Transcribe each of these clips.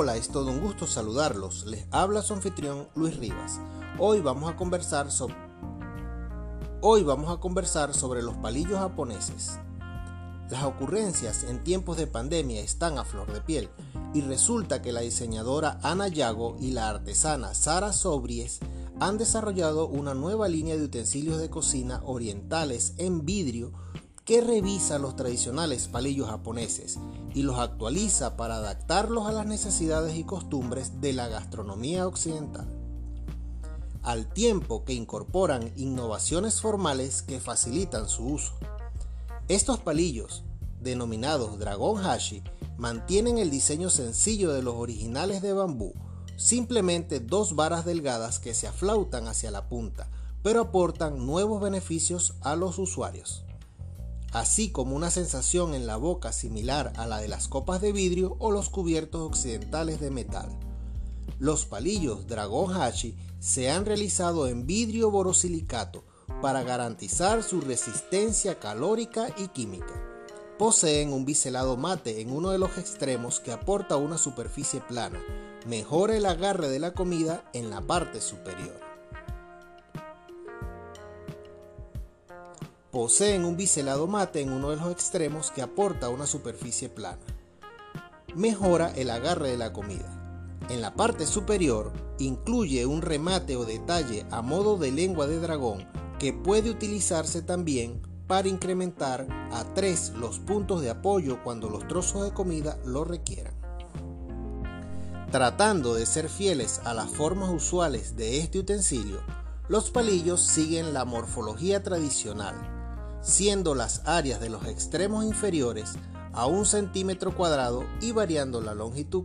Hola, es todo un gusto saludarlos. Les habla su anfitrión Luis Rivas. Hoy vamos a conversar sobre Hoy vamos a conversar sobre los palillos japoneses. Las ocurrencias en tiempos de pandemia están a flor de piel y resulta que la diseñadora Ana Yago y la artesana Sara Sobries han desarrollado una nueva línea de utensilios de cocina orientales en vidrio que revisa los tradicionales palillos japoneses y los actualiza para adaptarlos a las necesidades y costumbres de la gastronomía occidental, al tiempo que incorporan innovaciones formales que facilitan su uso. Estos palillos, denominados Dragon Hashi, mantienen el diseño sencillo de los originales de bambú, simplemente dos varas delgadas que se aflautan hacia la punta, pero aportan nuevos beneficios a los usuarios así como una sensación en la boca similar a la de las copas de vidrio o los cubiertos occidentales de metal. Los palillos Dragon Hachi se han realizado en vidrio borosilicato para garantizar su resistencia calórica y química. Poseen un biselado mate en uno de los extremos que aporta una superficie plana, mejora el agarre de la comida en la parte superior. Poseen un biselado mate en uno de los extremos que aporta una superficie plana. Mejora el agarre de la comida. En la parte superior incluye un remate o detalle a modo de lengua de dragón que puede utilizarse también para incrementar a 3 los puntos de apoyo cuando los trozos de comida lo requieran. Tratando de ser fieles a las formas usuales de este utensilio, los palillos siguen la morfología tradicional, siendo las áreas de los extremos inferiores a un centímetro cuadrado y variando la longitud,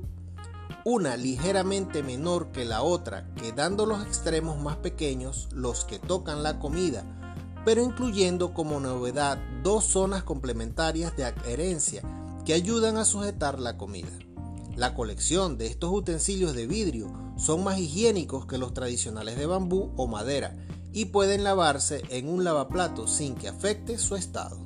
una ligeramente menor que la otra, quedando los extremos más pequeños los que tocan la comida, pero incluyendo como novedad dos zonas complementarias de adherencia que ayudan a sujetar la comida. La colección de estos utensilios de vidrio son más higiénicos que los tradicionales de bambú o madera y pueden lavarse en un lavaplato sin que afecte su estado,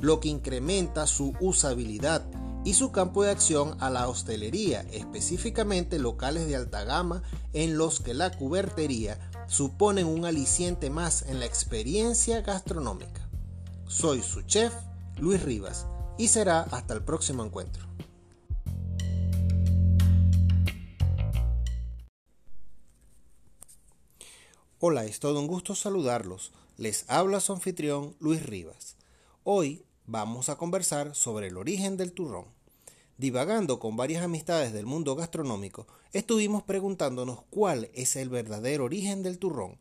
lo que incrementa su usabilidad y su campo de acción a la hostelería, específicamente locales de alta gama en los que la cubertería suponen un aliciente más en la experiencia gastronómica. Soy su chef, Luis Rivas, y será hasta el próximo encuentro. Hola, es todo un gusto saludarlos. Les habla su anfitrión Luis Rivas. Hoy vamos a conversar sobre el origen del turrón. Divagando con varias amistades del mundo gastronómico, estuvimos preguntándonos cuál es el verdadero origen del turrón,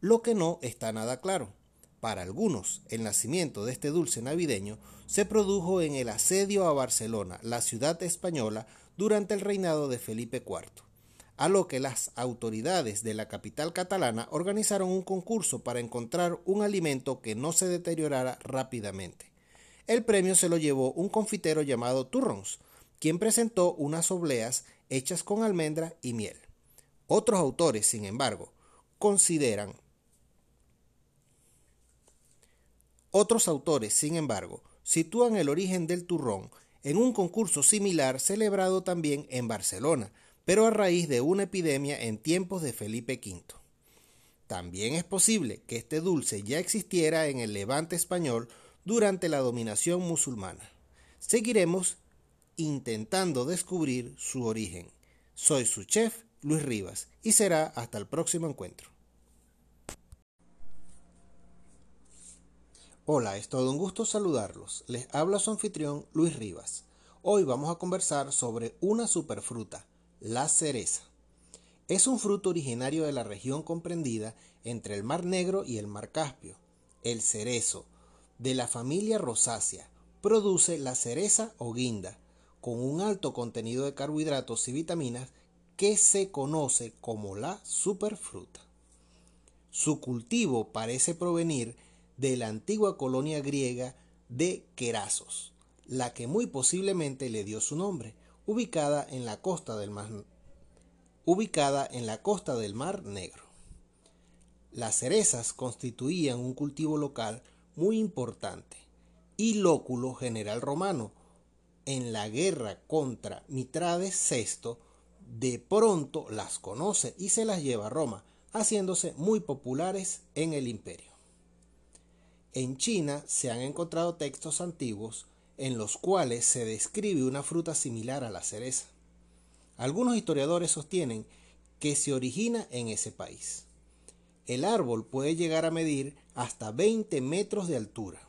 lo que no está nada claro. Para algunos, el nacimiento de este dulce navideño se produjo en el asedio a Barcelona, la ciudad española, durante el reinado de Felipe IV a lo que las autoridades de la capital catalana organizaron un concurso para encontrar un alimento que no se deteriorara rápidamente. El premio se lo llevó un confitero llamado Turrons, quien presentó unas obleas hechas con almendra y miel. Otros autores, sin embargo, consideran Otros autores, sin embargo, sitúan el origen del turrón en un concurso similar celebrado también en Barcelona, pero a raíz de una epidemia en tiempos de Felipe V. También es posible que este dulce ya existiera en el levante español durante la dominación musulmana. Seguiremos intentando descubrir su origen. Soy su chef, Luis Rivas, y será hasta el próximo encuentro. Hola, es todo un gusto saludarlos. Les habla su anfitrión Luis Rivas. Hoy vamos a conversar sobre una superfruta, la cereza. Es un fruto originario de la región comprendida entre el Mar Negro y el Mar Caspio. El cerezo, de la familia rosácea, produce la cereza o guinda, con un alto contenido de carbohidratos y vitaminas que se conoce como la superfruta. Su cultivo parece provenir de la antigua colonia griega de Querasos, la que muy posiblemente le dio su nombre, ubicada en la costa del Mar, ubicada en la costa del Mar Negro. Las cerezas constituían un cultivo local muy importante y lóculo general romano. En la guerra contra Mitrades VI de pronto las conoce y se las lleva a Roma, haciéndose muy populares en el imperio. En China se han encontrado textos antiguos en los cuales se describe una fruta similar a la cereza. Algunos historiadores sostienen que se origina en ese país. El árbol puede llegar a medir hasta 20 metros de altura,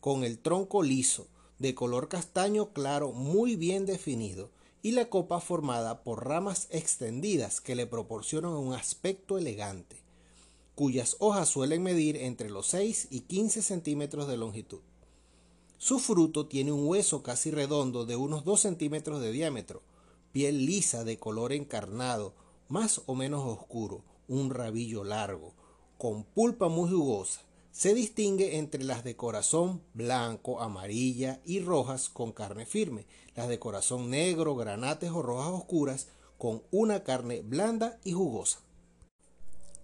con el tronco liso, de color castaño claro muy bien definido, y la copa formada por ramas extendidas que le proporcionan un aspecto elegante, cuyas hojas suelen medir entre los 6 y 15 centímetros de longitud. Su fruto tiene un hueso casi redondo de unos 2 centímetros de diámetro, piel lisa de color encarnado, más o menos oscuro, un rabillo largo, con pulpa muy jugosa. Se distingue entre las de corazón blanco, amarilla y rojas con carne firme, las de corazón negro, granates o rojas oscuras con una carne blanda y jugosa.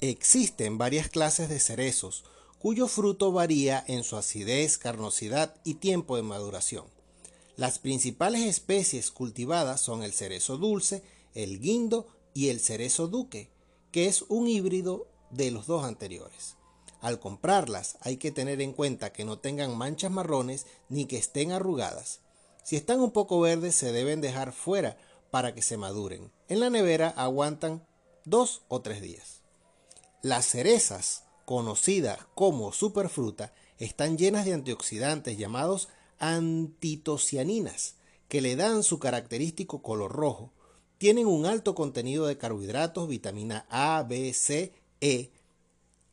Existen varias clases de cerezos, cuyo fruto varía en su acidez, carnosidad y tiempo de maduración. Las principales especies cultivadas son el cerezo dulce, el guindo y el cerezo duque, que es un híbrido de los dos anteriores. Al comprarlas hay que tener en cuenta que no tengan manchas marrones ni que estén arrugadas. Si están un poco verdes se deben dejar fuera para que se maduren. En la nevera aguantan dos o tres días. Las cerezas conocidas como superfruta, están llenas de antioxidantes llamados antitocianinas, que le dan su característico color rojo. Tienen un alto contenido de carbohidratos, vitamina A, B, C, E,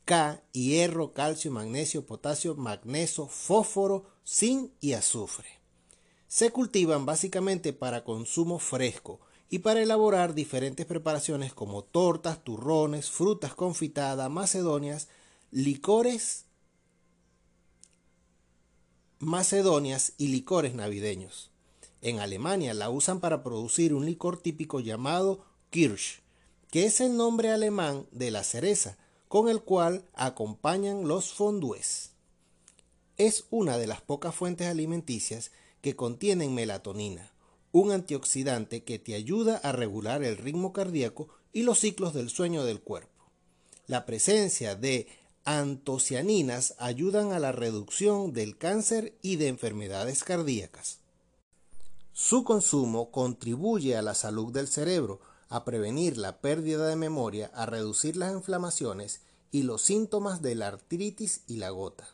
K, hierro, calcio, magnesio, potasio, magnesio, fósforo, zinc y azufre. Se cultivan básicamente para consumo fresco, y para elaborar diferentes preparaciones como tortas, turrones, frutas confitadas, macedonias, licores macedonias y licores navideños. En Alemania la usan para producir un licor típico llamado Kirsch, que es el nombre alemán de la cereza, con el cual acompañan los fondues. Es una de las pocas fuentes alimenticias que contienen melatonina, un antioxidante que te ayuda a regular el ritmo cardíaco y los ciclos del sueño del cuerpo. La presencia de antocianinas ayudan a la reducción del cáncer y de enfermedades cardíacas. Su consumo contribuye a la salud del cerebro, a prevenir la pérdida de memoria, a reducir las inflamaciones y los síntomas de la artritis y la gota.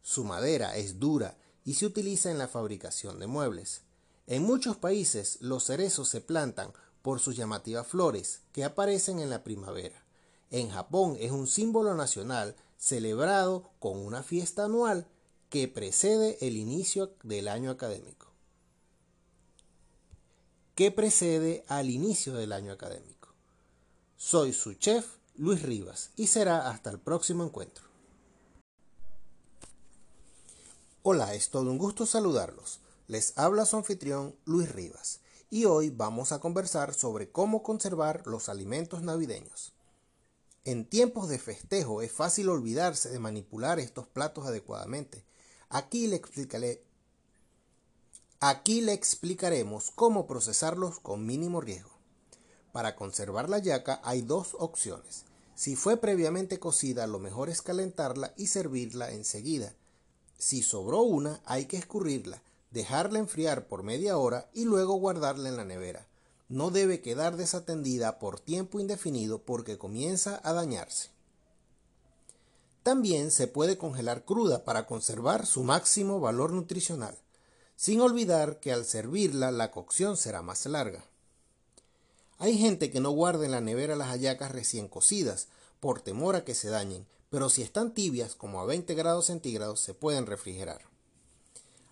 Su madera es dura y se utiliza en la fabricación de muebles. En muchos países los cerezos se plantan por sus llamativas flores que aparecen en la primavera. En Japón es un símbolo nacional celebrado con una fiesta anual que precede el inicio del año académico. ¿Qué precede al inicio del año académico? Soy su chef, Luis Rivas, y será hasta el próximo encuentro. Hola, es todo un gusto saludarlos. Les habla su anfitrión Luis Rivas y hoy vamos a conversar sobre cómo conservar los alimentos navideños. En tiempos de festejo es fácil olvidarse de manipular estos platos adecuadamente. Aquí le explicaré Aquí le explicaremos cómo procesarlos con mínimo riesgo. Para conservar la yaca hay dos opciones. Si fue previamente cocida, lo mejor es calentarla y servirla enseguida. Si sobró una, hay que escurrirla dejarla enfriar por media hora y luego guardarla en la nevera. No debe quedar desatendida por tiempo indefinido porque comienza a dañarse. También se puede congelar cruda para conservar su máximo valor nutricional, sin olvidar que al servirla la cocción será más larga. Hay gente que no guarda en la nevera las hallacas recién cocidas por temor a que se dañen, pero si están tibias como a 20 grados centígrados se pueden refrigerar.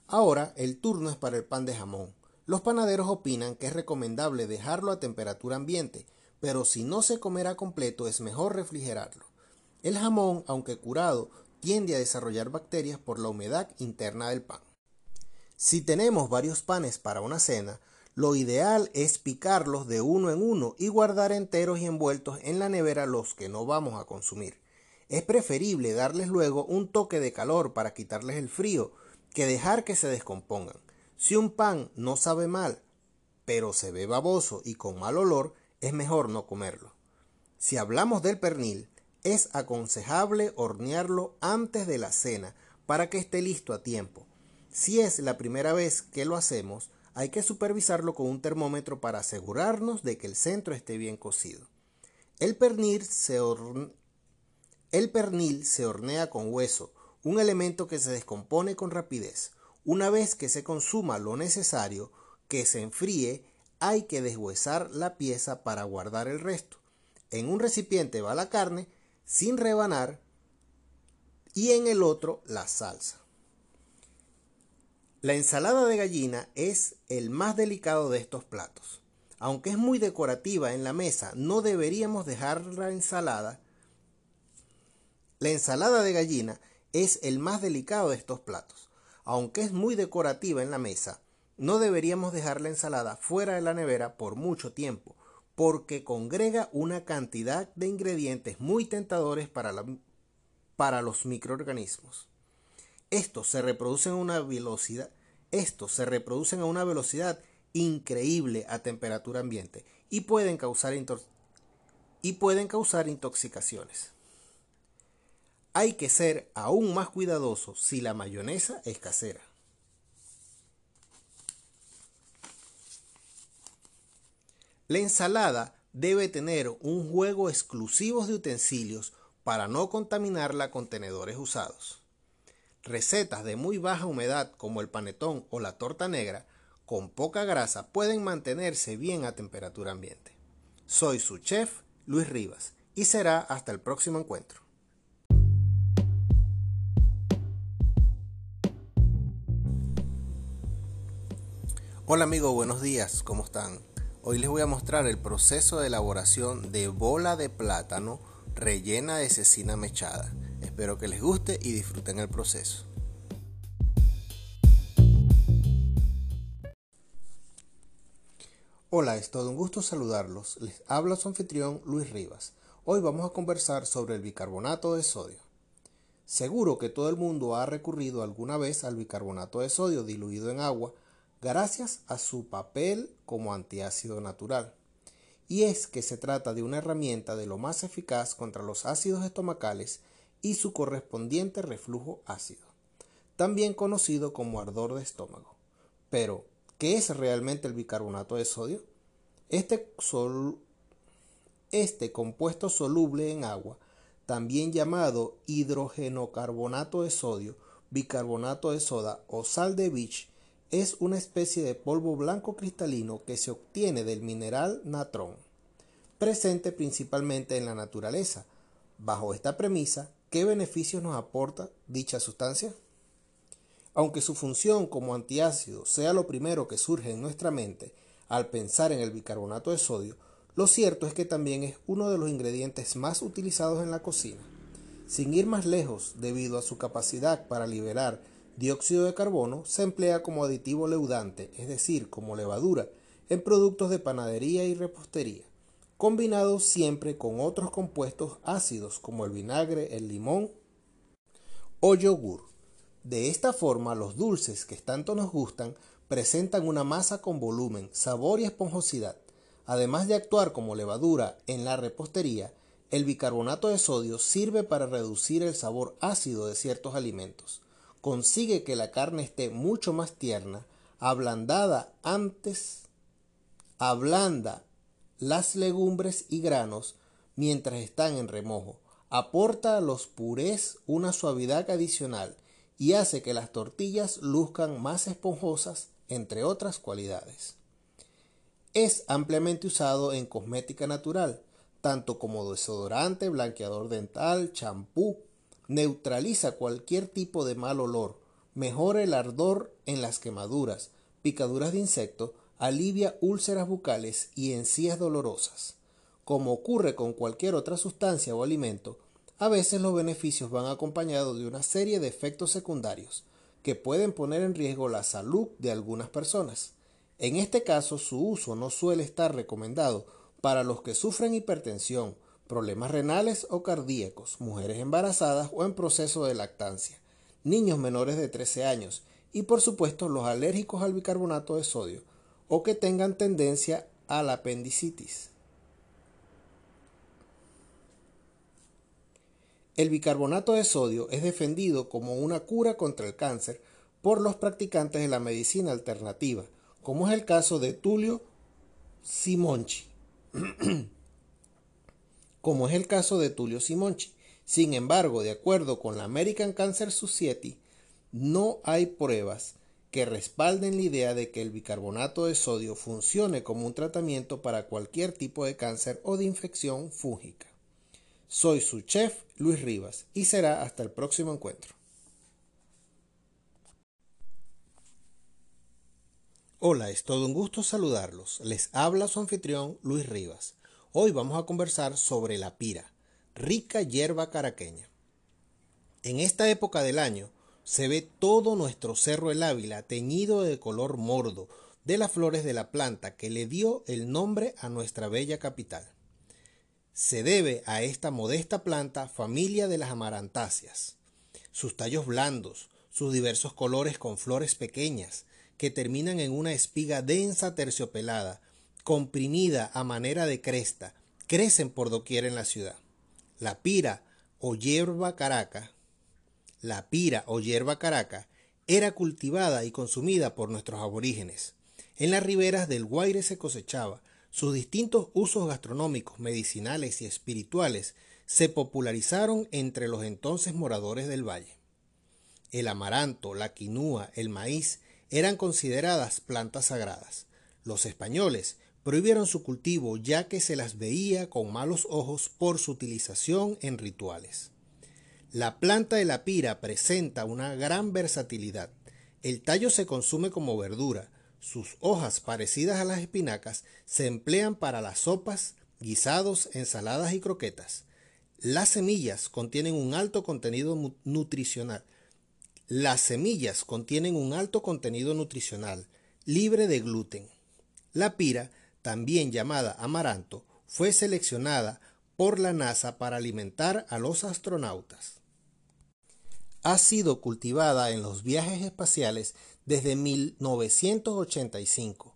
Ahora el turno es para el pan de jamón. Los panaderos opinan que es recomendable dejarlo a temperatura ambiente, pero si no se comerá completo es mejor refrigerarlo. El jamón, aunque curado, tiende a desarrollar bacterias por la humedad interna del pan. Si tenemos varios panes para una cena, lo ideal es picarlos de uno en uno y guardar enteros y envueltos en la nevera los que no vamos a consumir. Es preferible darles luego un toque de calor para quitarles el frío, que dejar que se descompongan. Si un pan no sabe mal, pero se ve baboso y con mal olor, es mejor no comerlo. Si hablamos del pernil, es aconsejable hornearlo antes de la cena para que esté listo a tiempo. Si es la primera vez que lo hacemos, hay que supervisarlo con un termómetro para asegurarnos de que el centro esté bien cocido. El pernil se, el pernil se hornea con hueso, un elemento que se descompone con rapidez. Una vez que se consuma lo necesario, que se enfríe, hay que deshuesar la pieza para guardar el resto. En un recipiente va la carne sin rebanar y en el otro la salsa. La ensalada de gallina es el más delicado de estos platos. Aunque es muy decorativa en la mesa, no deberíamos dejar la ensalada. La ensalada de gallina es el más delicado de estos platos. Aunque es muy decorativa en la mesa, no deberíamos dejar la ensalada fuera de la nevera por mucho tiempo, porque congrega una cantidad de ingredientes muy tentadores para, los microorganismos. Estos se reproducen a una velocidad, increíble a temperatura ambiente y pueden causar intoxicaciones. Hay que ser aún más cuidadoso si la mayonesa es casera. La ensalada debe tener un juego exclusivo de utensilios para no contaminarla con tenedores usados. Recetas de muy baja humedad como el panetón o la torta negra con poca grasa pueden mantenerse bien a temperatura ambiente. Soy su chef, Luis Rivas, y será hasta el próximo encuentro. Hola amigos, buenos días, ¿cómo están? Hoy les voy a mostrar el proceso de elaboración de bola de plátano rellena de cecina mechada. Espero que les guste y disfruten el proceso. Hola, es todo un gusto saludarlos. Les habla su anfitrión Luis Rivas. Hoy vamos a conversar sobre el bicarbonato de sodio. Seguro que todo el mundo ha recurrido alguna vez al bicarbonato de sodio diluido en agua gracias a su papel como antiácido natural. Y es que se trata de una herramienta de lo más eficaz contra los ácidos estomacales y su correspondiente reflujo ácido, también conocido como ardor de estómago. Pero, ¿Qué es realmente el bicarbonato de sodio? Este, este compuesto soluble en agua, también llamado hidrogenocarbonato de sodio, bicarbonato de soda o sal de Beach, es una especie de polvo blanco cristalino que se obtiene del mineral natrón, presente principalmente en la naturaleza. Bajo esta premisa, ¿qué beneficios nos aporta dicha sustancia? Aunque su función como antiácido sea lo primero que surge en nuestra mente al pensar en el bicarbonato de sodio, lo cierto es que también es uno de los ingredientes más utilizados en la cocina. Sin ir más lejos, debido a su capacidad para liberar dióxido de carbono, se emplea como aditivo leudante, es decir, como levadura, en productos de panadería y repostería, combinado siempre con otros compuestos ácidos como el vinagre, el limón o yogur. De esta forma, los dulces que tanto nos gustan presentan una masa con volumen, sabor y esponjosidad. Además de actuar como levadura en la repostería, el bicarbonato de sodio sirve para reducir el sabor ácido de ciertos alimentos. Consigue que la carne esté mucho más tierna, ablandada antes, ablanda las legumbres y granos mientras están en remojo. Aporta a los purés una suavidad adicional y hace que las tortillas luzcan más esponjosas, entre otras cualidades. Es ampliamente usado en cosmética natural, tanto como desodorante, blanqueador dental, champú, neutraliza cualquier tipo de mal olor, mejora el ardor en las quemaduras, picaduras de insecto, alivia úlceras bucales y encías dolorosas. Como ocurre con cualquier otra sustancia o alimento, a veces los beneficios van acompañados de una serie de efectos secundarios que pueden poner en riesgo la salud de algunas personas. En este caso, su uso no suele estar recomendado para los que sufren hipertensión, problemas renales o cardíacos, mujeres embarazadas o en proceso de lactancia, niños menores de 13 años y por supuesto los alérgicos al bicarbonato de sodio o que tengan tendencia a la apendicitis. El bicarbonato de sodio es defendido como una cura contra el cáncer por los practicantes de la medicina alternativa, como es el caso de Tulio Simonchi. como es el caso de Tulio Simonchi. Sin embargo, de acuerdo con la American Cancer Society, no hay pruebas que respalden la idea de que el bicarbonato de sodio funcione como un tratamiento para cualquier tipo de cáncer o de infección fúngica. Soy su chef, Luis Rivas, y será hasta el próximo encuentro. Hola, es todo un gusto saludarlos. Les habla su anfitrión Luis Rivas. Hoy vamos a conversar sobre la pira, rica hierba caraqueña. En esta época del año, se ve todo nuestro cerro el Ávila teñido de color mordo de las flores de la planta que le dio el nombre a nuestra bella capital. Se debe a esta modesta planta familia de las amarantáceas. Sus tallos blandos, sus diversos colores con flores pequeñas, que terminan en una espiga densa terciopelada, comprimida a manera de cresta, crecen por doquier en la ciudad. La pira o hierba caraca la pira o hierba caraca era cultivada y consumida por nuestros aborígenes. En las riberas del Guaire se cosechaba. Sus distintos usos gastronómicos, medicinales y espirituales se popularizaron entre los entonces moradores del valle. El amaranto, la quinúa, el maíz eran consideradas plantas sagradas. Los españoles prohibieron su cultivo ya que se las veía con malos ojos por su utilización en rituales. La planta de la pira presenta una gran versatilidad. El tallo se consume como verdura. Sus hojas, parecidas a las espinacas, se emplean para las sopas, guisados, ensaladas y croquetas. Las semillas contienen un alto contenido nutricional. Las semillas contienen un alto contenido nutricional, libre de gluten. La pira, también llamada amaranto, fue seleccionada por la NASA para alimentar a los astronautas ha sido cultivada en los viajes espaciales desde 1985,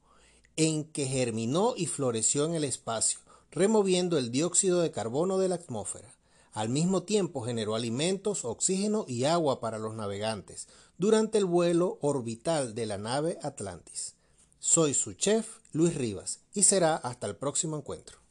en que germinó y floreció en el espacio, removiendo el dióxido de carbono de la atmósfera. Al mismo tiempo generó alimentos, oxígeno y agua para los navegantes durante el vuelo orbital de la nave Atlantis. Soy su chef, Luis Rivas, y será hasta el próximo encuentro.